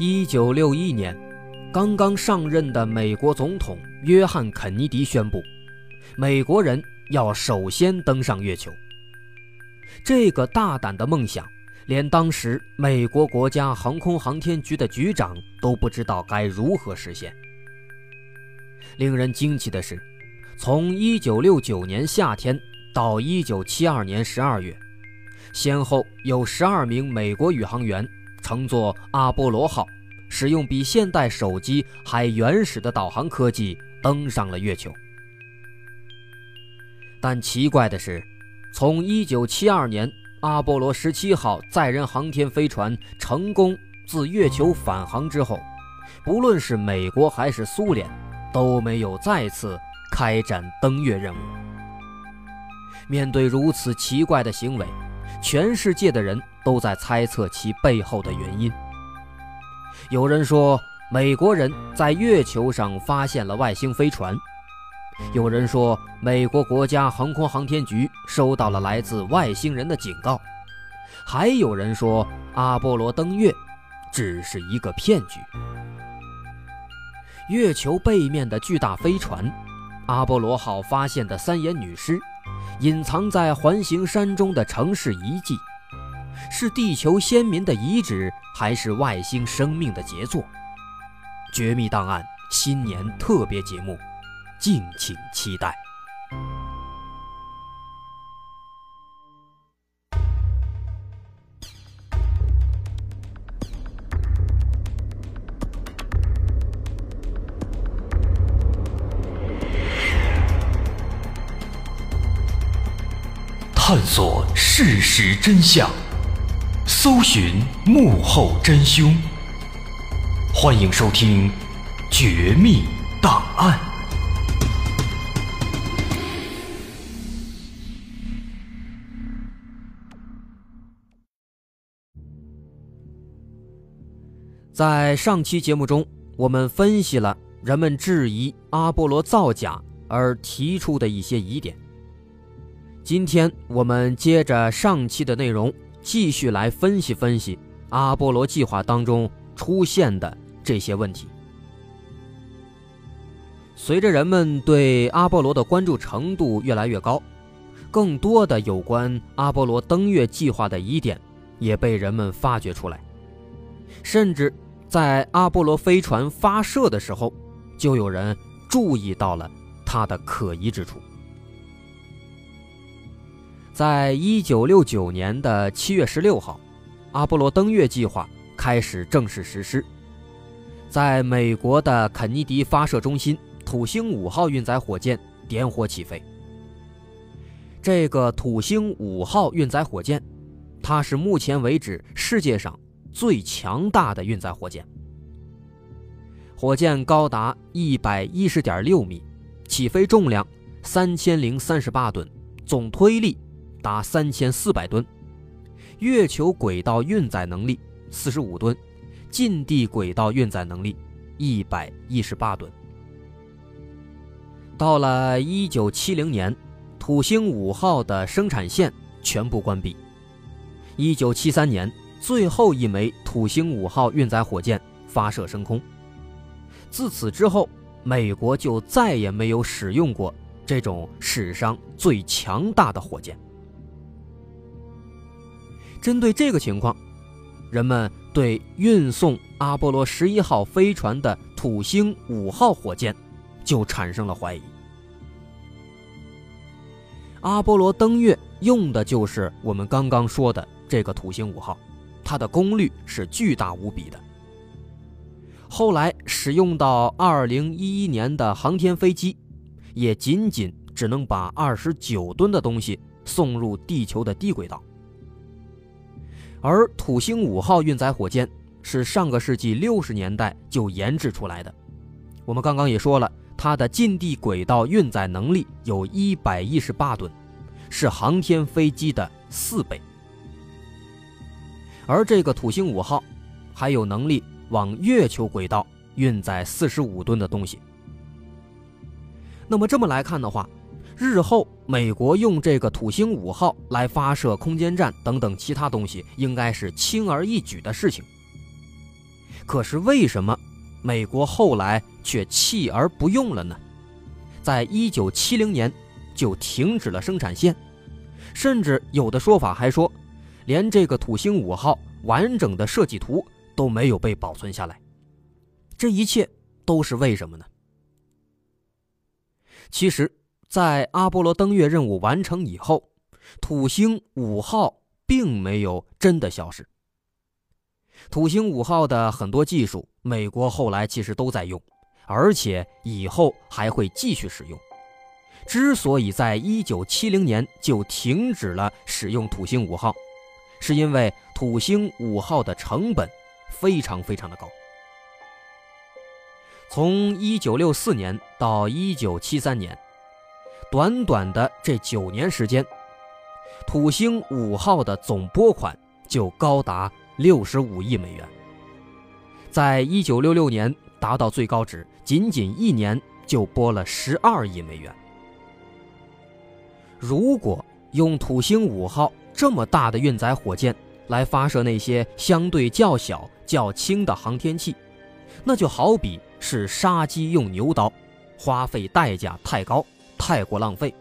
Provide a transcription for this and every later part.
一九六一年，刚刚上任的美国总统约翰·肯尼迪宣布，美国人要首先登上月球。这个大胆的梦想，连当时美国国家航空航天局的局长都不知道该如何实现。令人惊奇的是，从一九六九年夏天到一九七二年十二月，先后有十二名美国宇航员。乘坐阿波罗号，使用比现代手机还原始的导航科技登上了月球。但奇怪的是，从1972年阿波罗17号载人航天飞船成功自月球返航之后，不论是美国还是苏联，都没有再次开展登月任务。面对如此奇怪的行为，全世界的人。都在猜测其背后的原因。有人说，美国人在月球上发现了外星飞船；有人说，美国国家航空航天局收到了来自外星人的警告；还有人说，阿波罗登月只是一个骗局。月球背面的巨大飞船——阿波罗号发现的三眼女尸，隐藏在环形山中的城市遗迹。是地球先民的遗址，还是外星生命的杰作？绝密档案新年特别节目，敬请期待。探索事实真相。搜寻幕后真凶，欢迎收听《绝密档案》。在上期节目中，我们分析了人们质疑阿波罗造假而提出的一些疑点。今天我们接着上期的内容。继续来分析分析阿波罗计划当中出现的这些问题。随着人们对阿波罗的关注程度越来越高，更多的有关阿波罗登月计划的疑点也被人们发掘出来。甚至在阿波罗飞船发射的时候，就有人注意到了它的可疑之处。在一九六九年的七月十六号，阿波罗登月计划开始正式实施。在美国的肯尼迪发射中心，土星五号运载火箭点火起飞。这个土星五号运载火箭，它是目前为止世界上最强大的运载火箭。火箭高达一百一十点六米，起飞重量三千零三十八吨，总推力。达三千四百吨，月球轨道运载能力四十五吨，近地轨道运载能力一百一十八吨。到了一九七零年，土星五号的生产线全部关闭。一九七三年，最后一枚土星五号运载火箭发射升空。自此之后，美国就再也没有使用过这种史上最强大的火箭。针对这个情况，人们对运送阿波罗十一号飞船的土星五号火箭就产生了怀疑。阿波罗登月用的就是我们刚刚说的这个土星五号，它的功率是巨大无比的。后来使用到二零一一年的航天飞机，也仅仅只能把二十九吨的东西送入地球的低轨道。而土星五号运载火箭是上个世纪六十年代就研制出来的。我们刚刚也说了，它的近地轨道运载能力有一百一十八吨，是航天飞机的四倍。而这个土星五号还有能力往月球轨道运载四十五吨的东西。那么这么来看的话，日后美国用这个土星五号来发射空间站等等其他东西，应该是轻而易举的事情。可是为什么美国后来却弃而不用了呢？在一九七零年就停止了生产线，甚至有的说法还说，连这个土星五号完整的设计图都没有被保存下来。这一切都是为什么呢？其实，在阿波罗登月任务完成以后，土星五号并没有真的消失。土星五号的很多技术，美国后来其实都在用，而且以后还会继续使用。之所以在一九七零年就停止了使用土星五号，是因为土星五号的成本非常非常的高。从一九六四年到一九七三年，短短的这九年时间，土星五号的总拨款就高达六十五亿美元。在一九六六年达到最高值，仅仅一年就拨了十二亿美元。如果用土星五号这么大的运载火箭来发射那些相对较小、较轻的航天器，那就好比是杀鸡用牛刀，花费代价太高，太过浪费。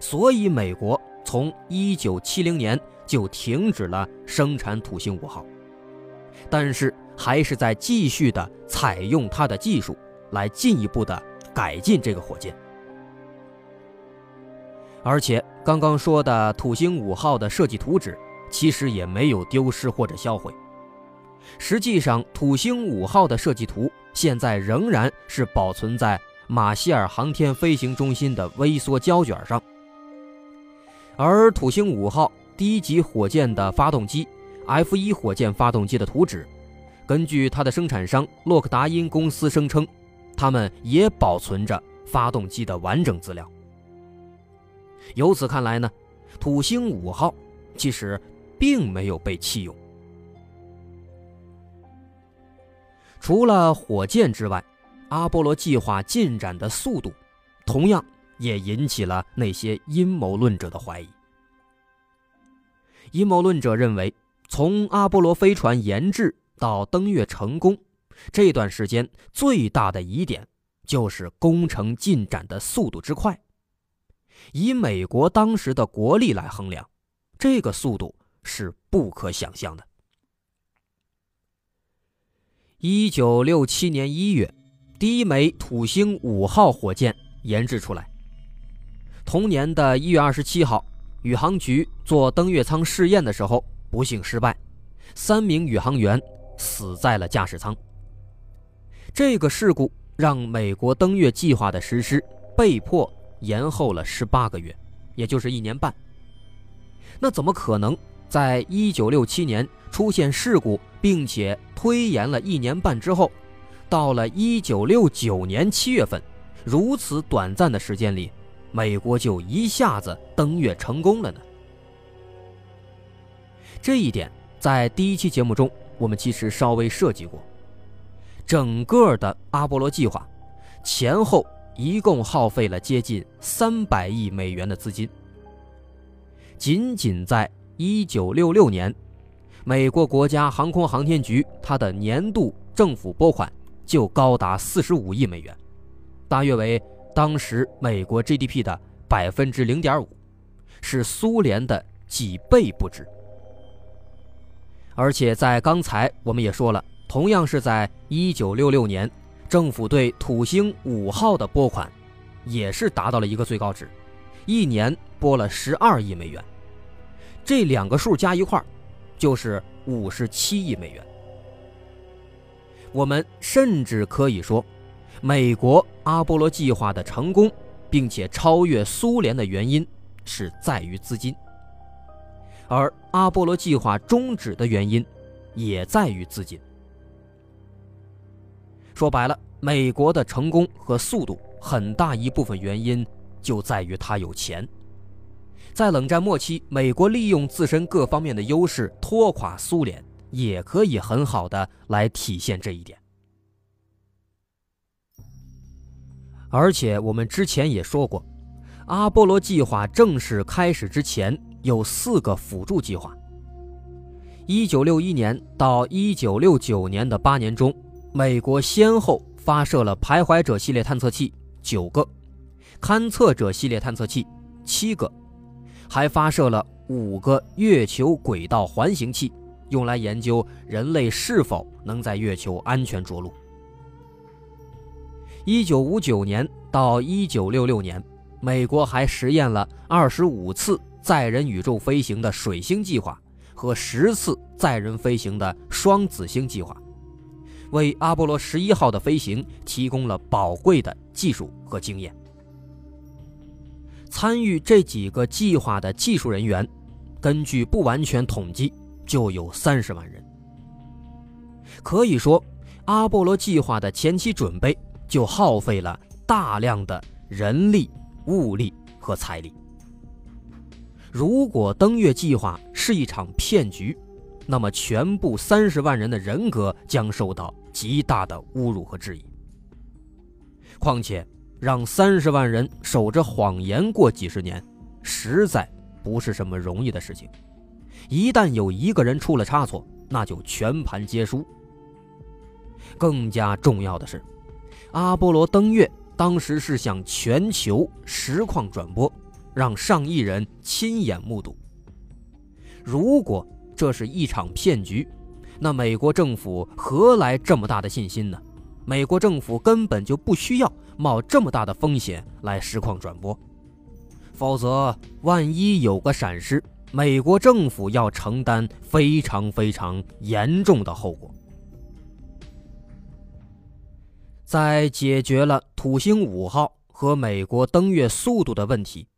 所以，美国从1970年就停止了生产土星五号，但是还是在继续的采用它的技术来进一步的改进这个火箭。而且，刚刚说的土星五号的设计图纸，其实也没有丢失或者销毁。实际上，土星五号的设计图现在仍然是保存在马歇尔航天飞行中心的微缩胶卷上。而土星五号第一级火箭的发动机 F 一火箭发动机的图纸，根据它的生产商洛克达因公司声称，他们也保存着发动机的完整资料。由此看来呢，土星五号其实并没有被弃用。除了火箭之外，阿波罗计划进展的速度，同样也引起了那些阴谋论者的怀疑。阴谋论者认为，从阿波罗飞船研制到登月成功这段时间，最大的疑点就是工程进展的速度之快。以美国当时的国力来衡量，这个速度是不可想象的。一九六七年一月，第一枚土星五号火箭研制出来。同年的一月二十七号，宇航局做登月舱试验的时候不幸失败，三名宇航员死在了驾驶舱。这个事故让美国登月计划的实施被迫。延后了十八个月，也就是一年半。那怎么可能在一九六七年出现事故，并且推延了一年半之后，到了一九六九年七月份，如此短暂的时间里，美国就一下子登月成功了呢？这一点在第一期节目中我们其实稍微涉及过。整个的阿波罗计划前后。一共耗费了接近三百亿美元的资金。仅仅在1966年，美国国家航空航天局它的年度政府拨款就高达45亿美元，大约为当时美国 GDP 的百分之零点五，是苏联的几倍不止。而且在刚才我们也说了，同样是在1966年。政府对土星五号的拨款，也是达到了一个最高值，一年拨了十二亿美元，这两个数加一块就是五十七亿美元。我们甚至可以说，美国阿波罗计划的成功，并且超越苏联的原因是在于资金，而阿波罗计划终止的原因，也在于资金。说白了，美国的成功和速度很大一部分原因就在于它有钱。在冷战末期，美国利用自身各方面的优势拖垮苏联，也可以很好的来体现这一点。而且我们之前也说过，阿波罗计划正式开始之前有四个辅助计划，一九六一年到一九六九年的八年中，美国先后发射了徘徊者系列探测器九个，勘测者系列探测器七个，还发射了五个月球轨道环形器，用来研究人类是否能在月球安全着陆。一九五九年到一九六六年，美国还实验了二十五次载人宇宙飞行的水星计划。和十次载人飞行的双子星计划，为阿波罗十一号的飞行提供了宝贵的技术和经验。参与这几个计划的技术人员，根据不完全统计，就有三十万人。可以说，阿波罗计划的前期准备就耗费了大量的人力、物力和财力。如果登月计划是一场骗局，那么全部三十万人的人格将受到极大的侮辱和质疑。况且，让三十万人守着谎言过几十年，实在不是什么容易的事情。一旦有一个人出了差错，那就全盘皆输。更加重要的是，阿波罗登月当时是向全球实况转播。让上亿人亲眼目睹。如果这是一场骗局，那美国政府何来这么大的信心呢？美国政府根本就不需要冒这么大的风险来实况转播，否则万一有个闪失，美国政府要承担非常非常严重的后果。在解决了土星五号和美国登月速度的问题。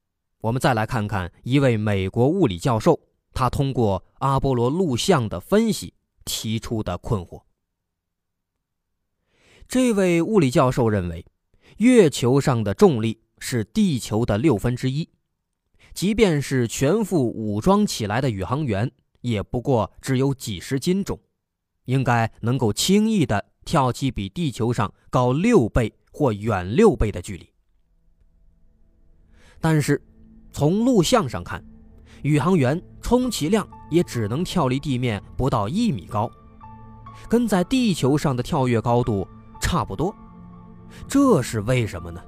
我们再来看看一位美国物理教授，他通过阿波罗录像的分析提出的困惑。这位物理教授认为，月球上的重力是地球的六分之一，即便是全副武装起来的宇航员，也不过只有几十斤重，应该能够轻易的跳起比地球上高六倍或远六倍的距离。但是。从录像上看，宇航员充其量也只能跳离地面不到一米高，跟在地球上的跳跃高度差不多。这是为什么呢？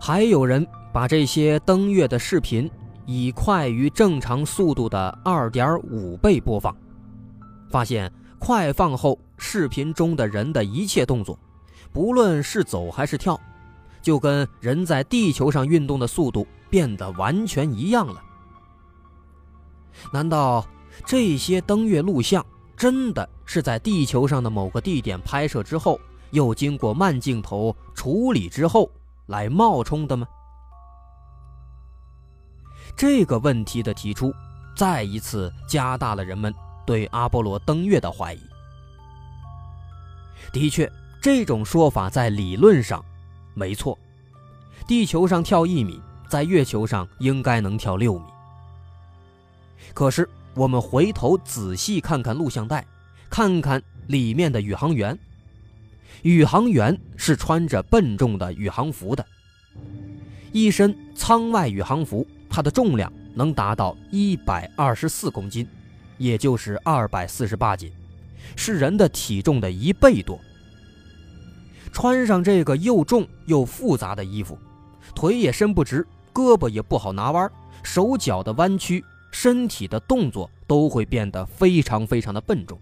还有人把这些登月的视频以快于正常速度的二点五倍播放，发现快放后视频中的人的一切动作，不论是走还是跳。就跟人在地球上运动的速度变得完全一样了。难道这些登月录像真的是在地球上的某个地点拍摄之后，又经过慢镜头处理之后来冒充的吗？这个问题的提出，再一次加大了人们对阿波罗登月的怀疑。的确，这种说法在理论上。没错，地球上跳一米，在月球上应该能跳六米。可是我们回头仔细看看录像带，看看里面的宇航员，宇航员是穿着笨重的宇航服的，一身舱外宇航服，它的重量能达到一百二十四公斤，也就是二百四十八斤，是人的体重的一倍多。穿上这个又重又复杂的衣服，腿也伸不直，胳膊也不好拿弯，手脚的弯曲，身体的动作都会变得非常非常的笨重。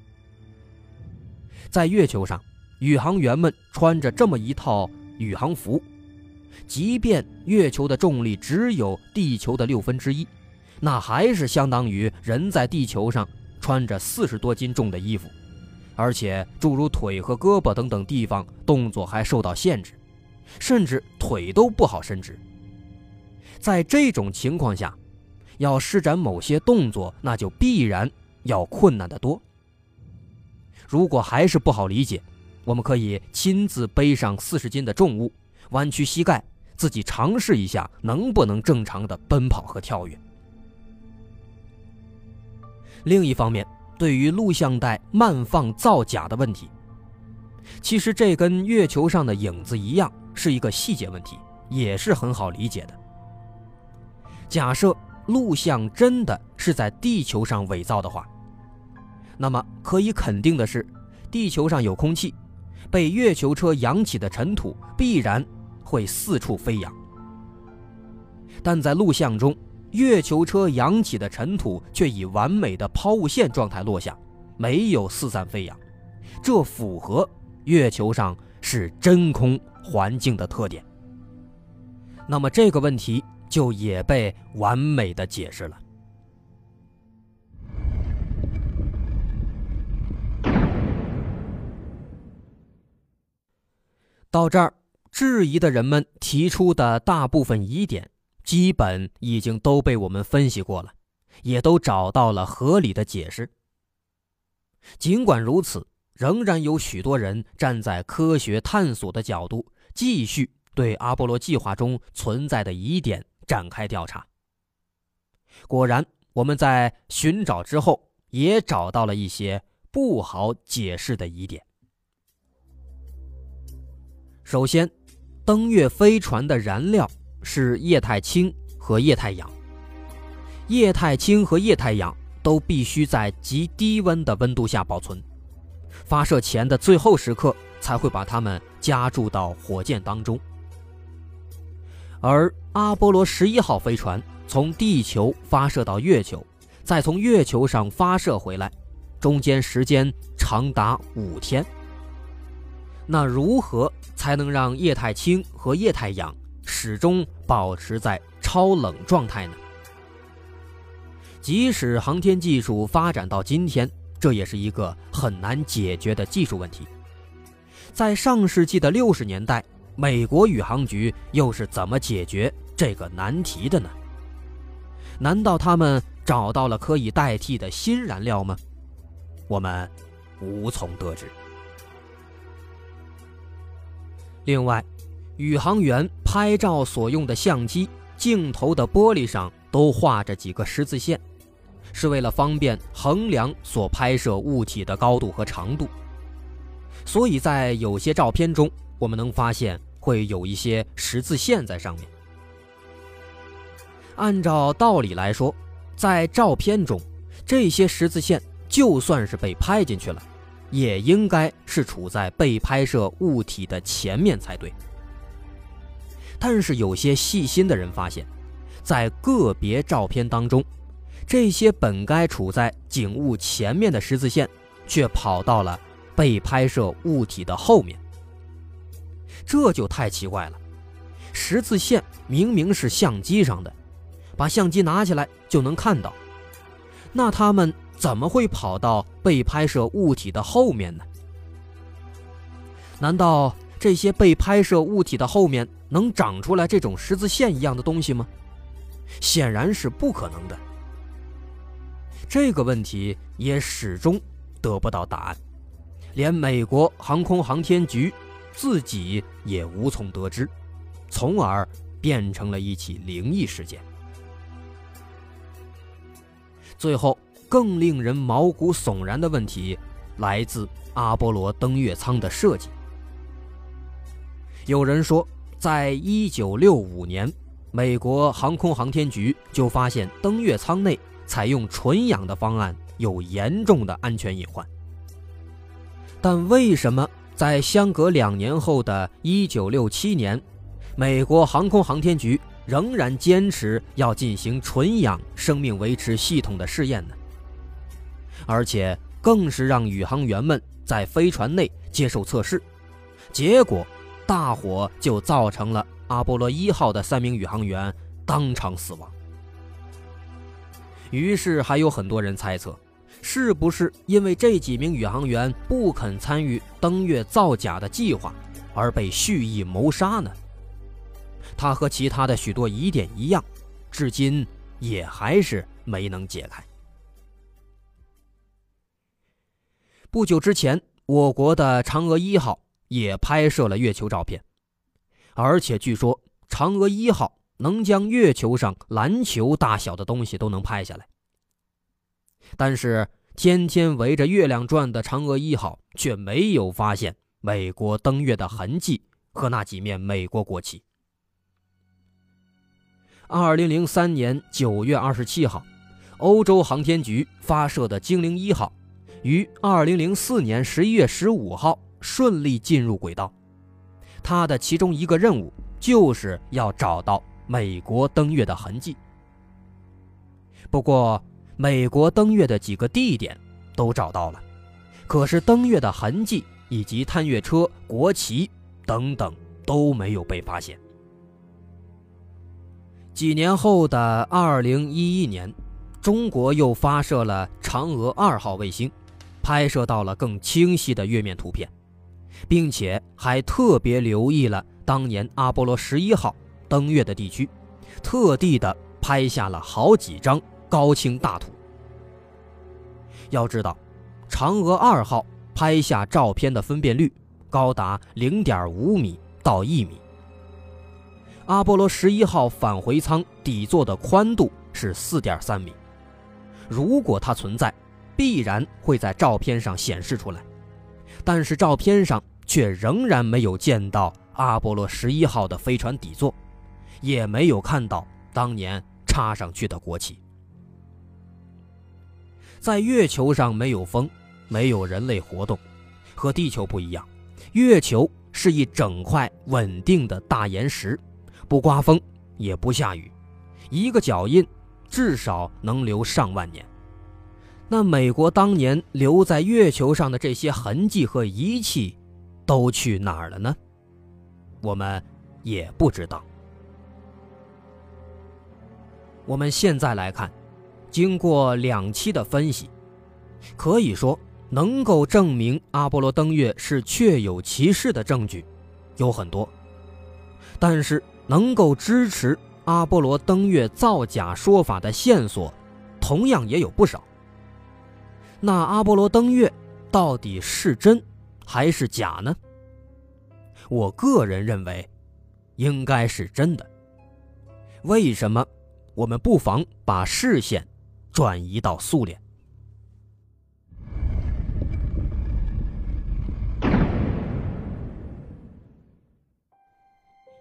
在月球上，宇航员们穿着这么一套宇航服，即便月球的重力只有地球的六分之一，那还是相当于人在地球上穿着四十多斤重的衣服。而且，诸如腿和胳膊等等地方动作还受到限制，甚至腿都不好伸直。在这种情况下，要施展某些动作，那就必然要困难得多。如果还是不好理解，我们可以亲自背上四十斤的重物，弯曲膝盖，自己尝试一下能不能正常的奔跑和跳跃。另一方面，对于录像带慢放造假的问题，其实这跟月球上的影子一样，是一个细节问题，也是很好理解的。假设录像真的是在地球上伪造的话，那么可以肯定的是，地球上有空气，被月球车扬起的尘土必然会四处飞扬。但在录像中，月球车扬起的尘土却以完美的抛物线状态落下，没有四散飞扬，这符合月球上是真空环境的特点。那么这个问题就也被完美的解释了。到这儿，质疑的人们提出的大部分疑点，基本已经都被我们分析过了，也都找到了合理的解释。尽管如此，仍然有许多人站在科学探索的角度继续。对阿波罗计划中存在的疑点展开调查。果然，我们在寻找之后也找到了一些不好解释的疑点。首先，登月飞船的燃料是液态氢和液态氧，液态氢和液态氧都必须在极低温的温度下保存，发射前的最后时刻才会把它们加注到火箭当中。而阿波罗十一号飞船从地球发射到月球，再从月球上发射回来，中间时间长达五天。那如何才能让液态氢和液态氧始终保持在超冷状态呢？即使航天技术发展到今天，这也是一个很难解决的技术问题。在上世纪的六十年代。美国宇航局又是怎么解决这个难题的呢？难道他们找到了可以代替的新燃料吗？我们无从得知。另外，宇航员拍照所用的相机镜头的玻璃上都画着几个十字线，是为了方便衡量所拍摄物体的高度和长度。所以在有些照片中，我们能发现。会有一些十字线在上面。按照道理来说，在照片中，这些十字线就算是被拍进去了，也应该是处在被拍摄物体的前面才对。但是有些细心的人发现，在个别照片当中，这些本该处在景物前面的十字线，却跑到了被拍摄物体的后面。这就太奇怪了，十字线明明是相机上的，把相机拿起来就能看到，那他们怎么会跑到被拍摄物体的后面呢？难道这些被拍摄物体的后面能长出来这种十字线一样的东西吗？显然是不可能的。这个问题也始终得不到答案，连美国航空航天局。自己也无从得知，从而变成了一起灵异事件。最后，更令人毛骨悚然的问题来自阿波罗登月舱的设计。有人说，在一九六五年，美国航空航天局就发现登月舱内采用纯氧的方案有严重的安全隐患。但为什么？在相隔两年后的1967年，美国航空航天局仍然坚持要进行纯氧生命维持系统的试验呢，而且更是让宇航员们在飞船内接受测试，结果大火就造成了阿波罗一号的三名宇航员当场死亡。于是还有很多人猜测。是不是因为这几名宇航员不肯参与登月造假的计划，而被蓄意谋杀呢？他和其他的许多疑点一样，至今也还是没能解开。不久之前，我国的嫦娥一号也拍摄了月球照片，而且据说嫦娥一号能将月球上篮球大小的东西都能拍下来。但是，天天围着月亮转的嫦娥一号却没有发现美国登月的痕迹和那几面美国国旗。二零零三年九月二十七号，欧洲航天局发射的精灵一号，于二零零四年十一月十五号顺利进入轨道。它的其中一个任务就是要找到美国登月的痕迹。不过，美国登月的几个地点都找到了，可是登月的痕迹以及探月车、国旗等等都没有被发现。几年后的二零一一年，中国又发射了嫦娥二号卫星，拍摄到了更清晰的月面图片。并且还特别留意了当年阿波罗十一号登月的地区，特地的拍下了好几张高清大图。要知道，嫦娥二号拍下照片的分辨率高达零点五米到一米，阿波罗十一号返回舱底座的宽度是四点三米，如果它存在，必然会在照片上显示出来。但是照片上却仍然没有见到阿波罗十一号的飞船底座，也没有看到当年插上去的国旗。在月球上没有风，没有人类活动，和地球不一样，月球是一整块稳定的大岩石，不刮风也不下雨，一个脚印至少能留上万年。那美国当年留在月球上的这些痕迹和仪器，都去哪儿了呢？我们也不知道。我们现在来看，经过两期的分析，可以说能够证明阿波罗登月是确有其事的证据有很多，但是能够支持阿波罗登月造假说法的线索，同样也有不少。那阿波罗登月到底是真还是假呢？我个人认为，应该是真的。为什么？我们不妨把视线转移到苏联。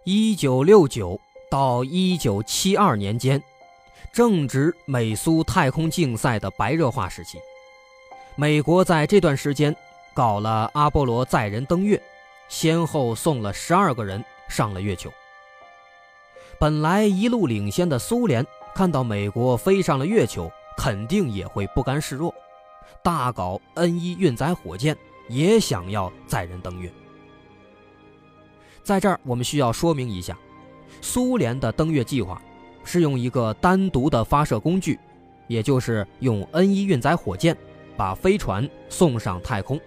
一九六九到一九七二年间，正值美苏太空竞赛的白热化时期。美国在这段时间搞了阿波罗载人登月，先后送了十二个人上了月球。本来一路领先的苏联看到美国飞上了月球，肯定也会不甘示弱，大搞 N 一运载火箭，也想要载人登月。在这儿，我们需要说明一下，苏联的登月计划是用一个单独的发射工具，也就是用 N 一运载火箭。把飞船送上太空，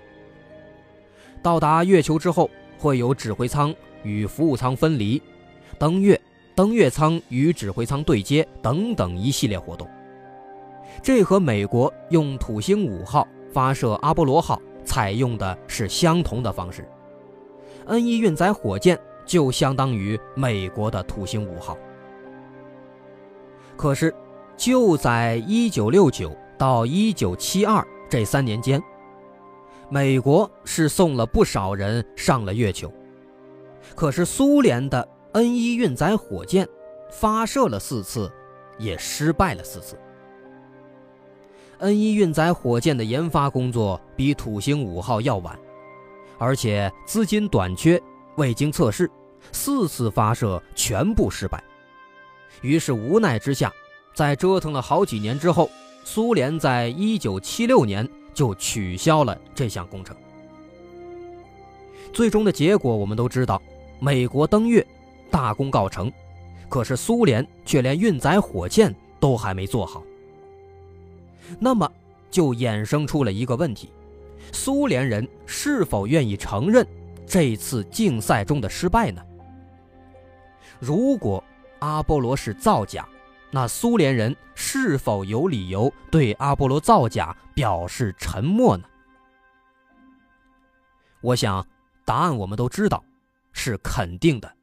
到达月球之后，会有指挥舱与服务舱分离，登月、登月舱与指挥舱对接等等一系列活动。这和美国用土星五号发射阿波罗号采用的是相同的方式。N 一运载火箭就相当于美国的土星五号。可是，就在一九六九到一九七二。这三年间，美国是送了不少人上了月球，可是苏联的 N 一运载火箭发射了四次，也失败了四次。N 一运载火箭的研发工作比土星五号要晚，而且资金短缺，未经测试，四次发射全部失败。于是无奈之下，在折腾了好几年之后。苏联在一九七六年就取消了这项工程。最终的结果我们都知道，美国登月大功告成，可是苏联却连运载火箭都还没做好。那么就衍生出了一个问题：苏联人是否愿意承认这次竞赛中的失败呢？如果阿波罗是造假，那苏联人是否有理由对阿波罗造假表示沉默呢？我想，答案我们都知道，是肯定的。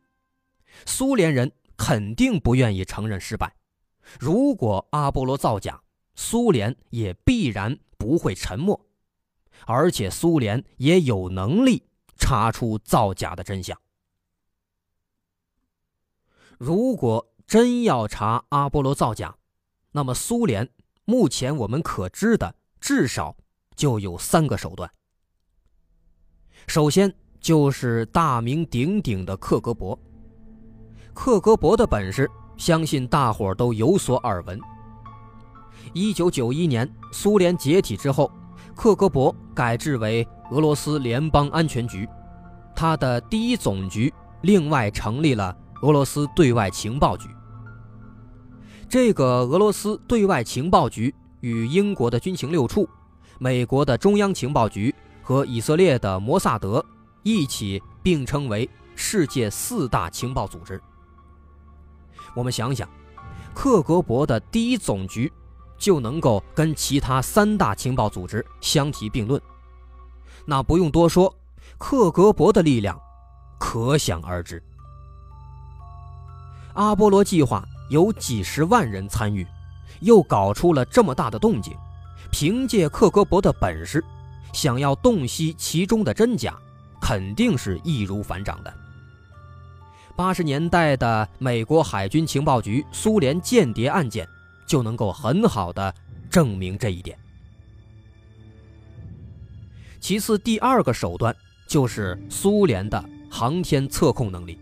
苏联人肯定不愿意承认失败。如果阿波罗造假，苏联也必然不会沉默，而且苏联也有能力查出造假的真相。如果。真要查阿波罗造假，那么苏联目前我们可知的至少就有三个手段。首先就是大名鼎鼎的克格勃。克格勃的本事，相信大伙都有所耳闻。一九九一年苏联解体之后，克格勃改制为俄罗斯联邦安全局，它的第一总局另外成立了俄罗斯对外情报局。这个俄罗斯对外情报局与英国的军情六处、美国的中央情报局和以色列的摩萨德一起并称为世界四大情报组织。我们想想，克格勃的第一总局就能够跟其他三大情报组织相提并论，那不用多说，克格勃的力量可想而知。阿波罗计划有几十万人参与，又搞出了这么大的动静，凭借克格勃的本事，想要洞悉其中的真假，肯定是易如反掌的。八十年代的美国海军情报局苏联间谍案件，就能够很好的证明这一点。其次，第二个手段就是苏联的航天测控能力。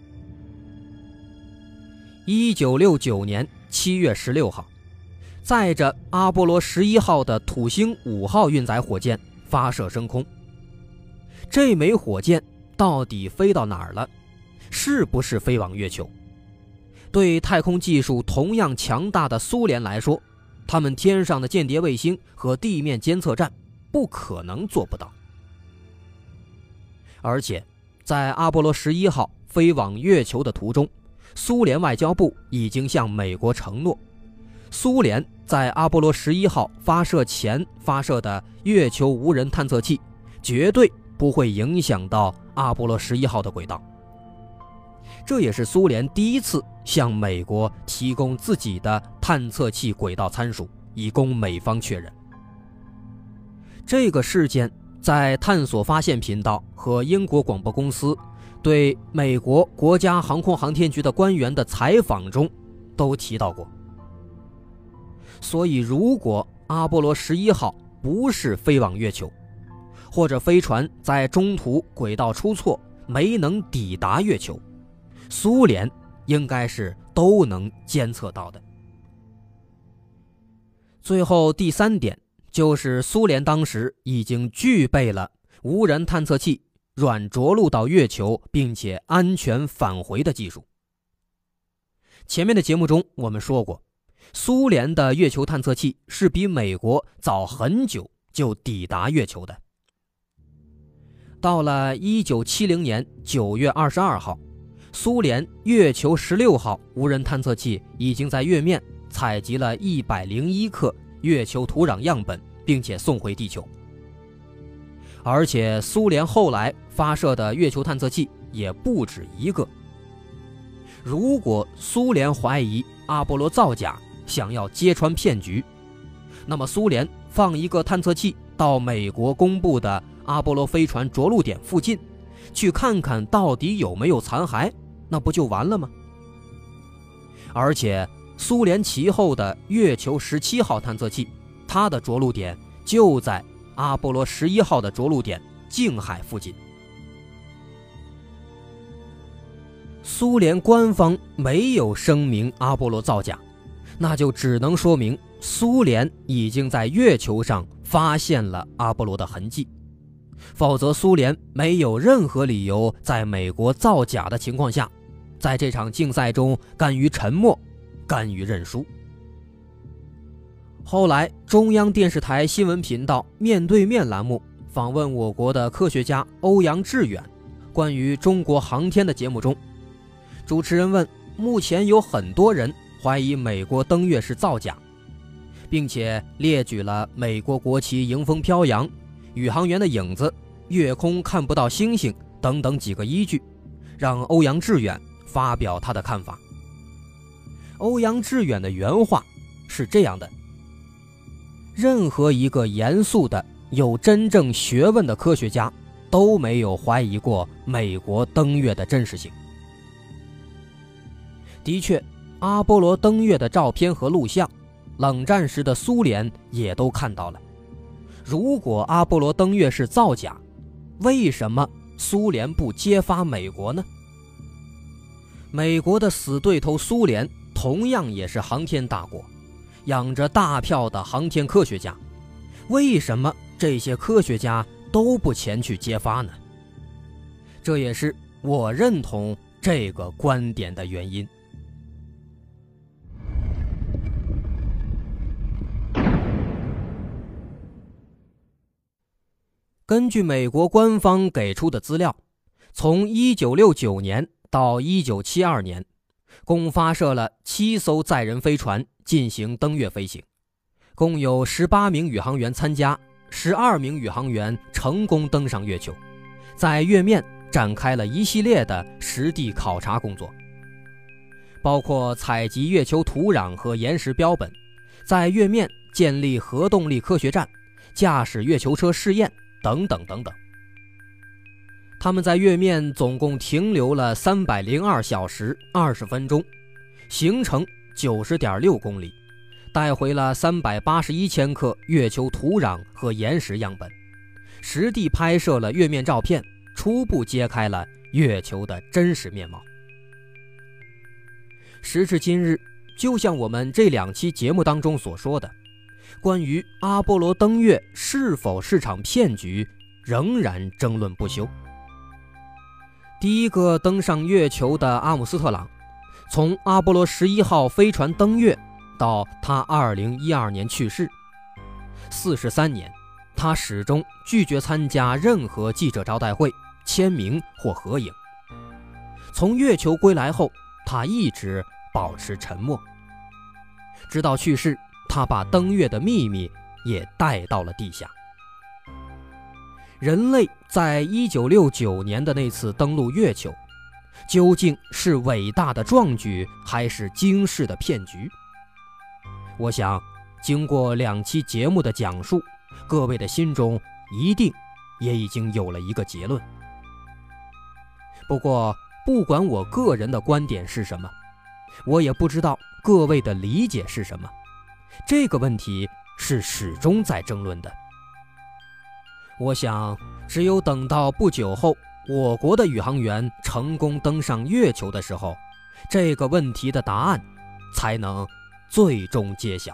一九六九年七月十六号，载着阿波罗十一号的土星五号运载火箭发射升空。这枚火箭到底飞到哪儿了？是不是飞往月球？对太空技术同样强大的苏联来说，他们天上的间谍卫星和地面监测站不可能做不到。而且，在阿波罗十一号飞往月球的途中，苏联外交部已经向美国承诺，苏联在阿波罗十一号发射前发射的月球无人探测器，绝对不会影响到阿波罗十一号的轨道。这也是苏联第一次向美国提供自己的探测器轨道参数，以供美方确认。这个事件在探索发现频道和英国广播公司对美国国家航空航天局的官员的采访中都提到过。所以，如果阿波罗十一号不是飞往月球，或者飞船在中途轨道出错，没能抵达月球。苏联应该是都能监测到的。最后第三点就是苏联当时已经具备了无人探测器软着陆到月球并且安全返回的技术。前面的节目中我们说过，苏联的月球探测器是比美国早很久就抵达月球的。到了一九七零年九月二十二号。苏联月球十六号无人探测器已经在月面采集了一百零一克月球土壤样本，并且送回地球。而且，苏联后来发射的月球探测器也不止一个。如果苏联怀疑阿波罗造假，想要揭穿骗局，那么苏联放一个探测器到美国公布的阿波罗飞船着陆点附近，去看看到底有没有残骸。那不就完了吗？而且，苏联其后的月球十七号探测器，它的着陆点就在阿波罗十一号的着陆点静海附近。苏联官方没有声明阿波罗造假，那就只能说明苏联已经在月球上发现了阿波罗的痕迹。否则，苏联没有任何理由在美国造假的情况下。在这场竞赛中，甘于沉默，甘于认输。后来，中央电视台新闻频道“面对面”栏目访问我国的科学家欧阳志远，关于中国航天的节目中，主持人问：目前有很多人怀疑美国登月是造假，并且列举了美国国旗迎风飘扬、宇航员的影子、月空看不到星星等等几个依据，让欧阳志远。发表他的看法。欧阳志远的原话是这样的：任何一个严肃的、有真正学问的科学家都没有怀疑过美国登月的真实性。的确，阿波罗登月的照片和录像，冷战时的苏联也都看到了。如果阿波罗登月是造假，为什么苏联不揭发美国呢？美国的死对头苏联同样也是航天大国，养着大票的航天科学家，为什么这些科学家都不前去揭发呢？这也是我认同这个观点的原因。根据美国官方给出的资料，从1969年到1972年，共发射了七艘载人飞船进行登月飞行，共有18名宇航员参加，12名宇航员成功登上月球，在月面展开了一系列的实地考察工作，包括采集月球土壤和岩石标本，在月面建立核动力科学站，驾驶月球车试验。等等等等，他们在月面总共停留了三百零二小时二十分钟，行程九十点六公里，带回了三百八十一千克月球土壤和岩石样本，实地拍摄了月面照片，初步揭开了月球的真实面貌。时至今日，就像我们这两期节目当中所说的。关于阿波罗登月是否是场骗局，仍然争论不休。第一个登上月球的阿姆斯特朗，从阿波罗十一号飞船登月到他二零一二年去世，四十三年，他始终拒绝参加任何记者招待会、签名或合影。从月球归来后，他一直保持沉默，直到去世。他把登月的秘密也带到了地下。人类在一九六九年的那次登陆月球，究竟是伟大的壮举，还是惊世的骗局？我想，经过两期节目的讲述，各位的心中一定也已经有了一个结论。不过，不管我个人的观点是什么，我也不知道各位的理解是什么。这个问题是始终在争论的。我想，只有等到不久后我国的宇航员成功登上月球的时候，这个问题的答案才能最终揭晓。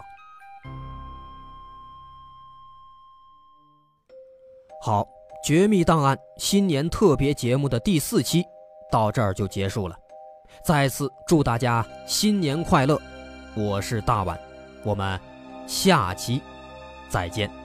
好，《绝密档案》新年特别节目的第四期到这儿就结束了。再次祝大家新年快乐！我是大碗。我们下期再见。